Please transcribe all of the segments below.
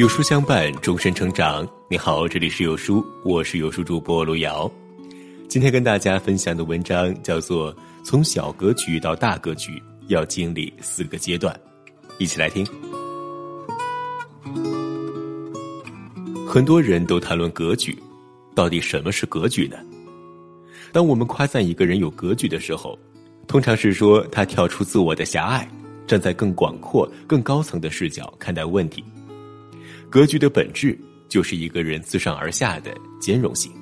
有书相伴，终身成长。你好，这里是有书，我是有书主播卢瑶。今天跟大家分享的文章叫做《从小格局到大格局，要经历四个阶段》，一起来听。很多人都谈论格局，到底什么是格局呢？当我们夸赞一个人有格局的时候，通常是说他跳出自我的狭隘，站在更广阔、更高层的视角看待问题。格局的本质就是一个人自上而下的兼容性。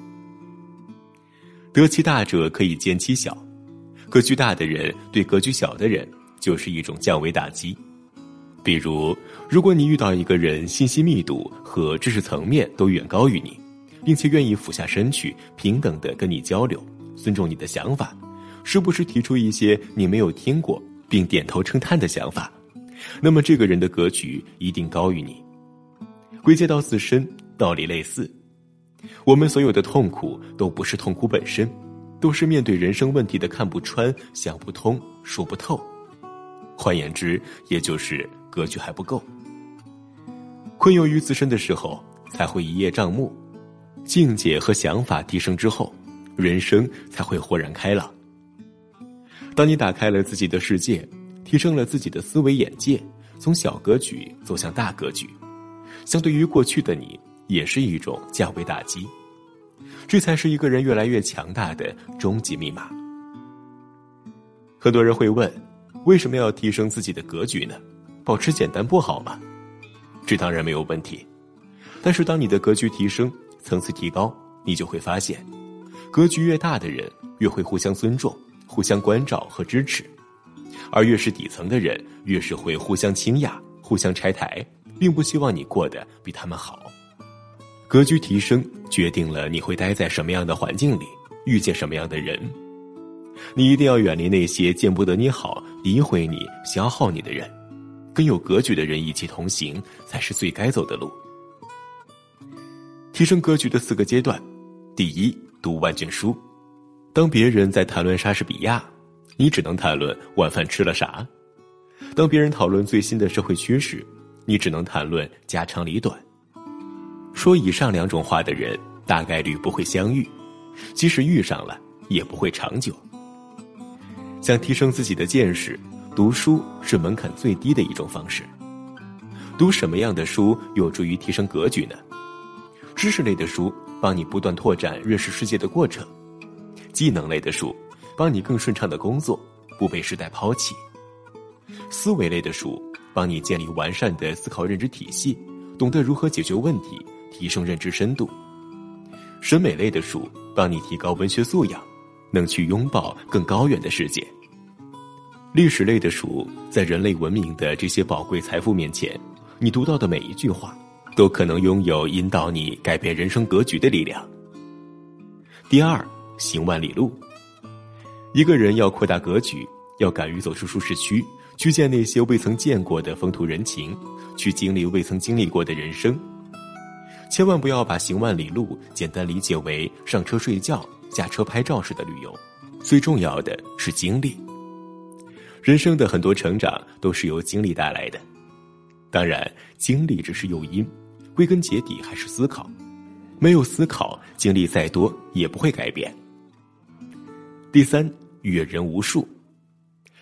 得其大者可以兼其小，格局大的人对格局小的人就是一种降维打击。比如，如果你遇到一个人信息密度和知识层面都远高于你，并且愿意俯下身去平等的跟你交流，尊重你的想法，时不时提出一些你没有听过并点头称叹的想法，那么这个人的格局一定高于你。归结到自身，道理类似。我们所有的痛苦都不是痛苦本身，都是面对人生问题的看不穿、想不通、说不透。换言之，也就是格局还不够。困囿于自身的时候，才会一叶障目；境界和想法提升之后，人生才会豁然开朗。当你打开了自己的世界，提升了自己的思维眼界，从小格局走向大格局，相对于过去的你。也是一种降维打击，这才是一个人越来越强大的终极密码。很多人会问，为什么要提升自己的格局呢？保持简单不好吗？这当然没有问题，但是当你的格局提升，层次提高，你就会发现，格局越大的人越会互相尊重、互相关照和支持，而越是底层的人，越是会互相倾轧、互相拆台，并不希望你过得比他们好。格局提升，决定了你会待在什么样的环境里，遇见什么样的人。你一定要远离那些见不得你好、诋毁你、消耗你的人，跟有格局的人一起同行，才是最该走的路。提升格局的四个阶段：第一，读万卷书。当别人在谈论莎士比亚，你只能谈论晚饭吃了啥；当别人讨论最新的社会趋势，你只能谈论家长里短。说以上两种话的人，大概率不会相遇；即使遇上了，也不会长久。想提升自己的见识，读书是门槛最低的一种方式。读什么样的书有助于提升格局呢？知识类的书帮你不断拓展认识世界的过程；技能类的书帮你更顺畅的工作，不被时代抛弃；思维类的书帮你建立完善的思考认知体系，懂得如何解决问题。提升认知深度，审美类的书帮你提高文学素养，能去拥抱更高远的世界。历史类的书在人类文明的这些宝贵财富面前，你读到的每一句话，都可能拥有引导你改变人生格局的力量。第二，行万里路。一个人要扩大格局，要敢于走出舒适区，去见那些未曾见过的风土人情，去经历未曾经历过的人生。千万不要把行万里路简单理解为上车睡觉、下车拍照式的旅游，最重要的是经历。人生的很多成长都是由经历带来的，当然，经历只是诱因，归根结底还是思考。没有思考，经历再多也不会改变。第三，阅人无数。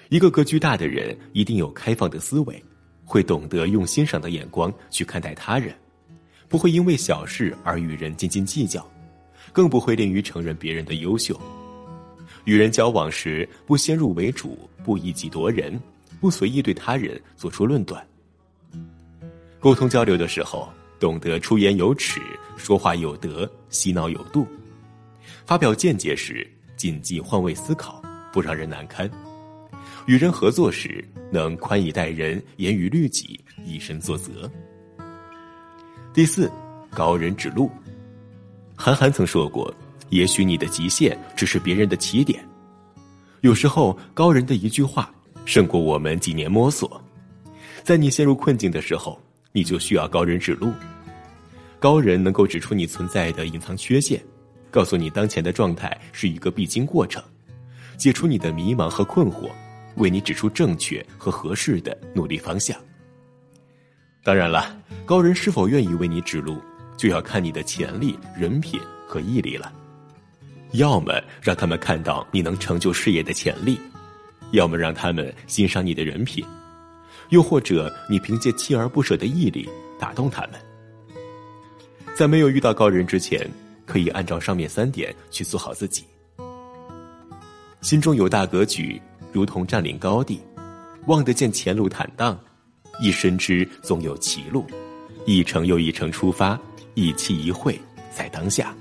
一个格局大的人一定有开放的思维，会懂得用欣赏的眼光去看待他人。不会因为小事而与人斤斤计较，更不会吝于承认别人的优秀。与人交往时，不先入为主，不以己夺人，不随意对他人做出论断。沟通交流的时候，懂得出言有尺，说话有德，洗脑有度。发表见解时，谨记换位思考，不让人难堪。与人合作时，能宽以待人，严于律己，以身作则。第四，高人指路。韩寒曾说过：“也许你的极限只是别人的起点。”有时候，高人的一句话胜过我们几年摸索。在你陷入困境的时候，你就需要高人指路。高人能够指出你存在的隐藏缺陷，告诉你当前的状态是一个必经过程，解除你的迷茫和困惑，为你指出正确和合适的努力方向。当然了，高人是否愿意为你指路，就要看你的潜力、人品和毅力了。要么让他们看到你能成就事业的潜力，要么让他们欣赏你的人品，又或者你凭借锲而不舍的毅力打动他们。在没有遇到高人之前，可以按照上面三点去做好自己。心中有大格局，如同占领高地，望得见前路坦荡，亦深知总有歧路，一程又一程出发，一期一会在当下。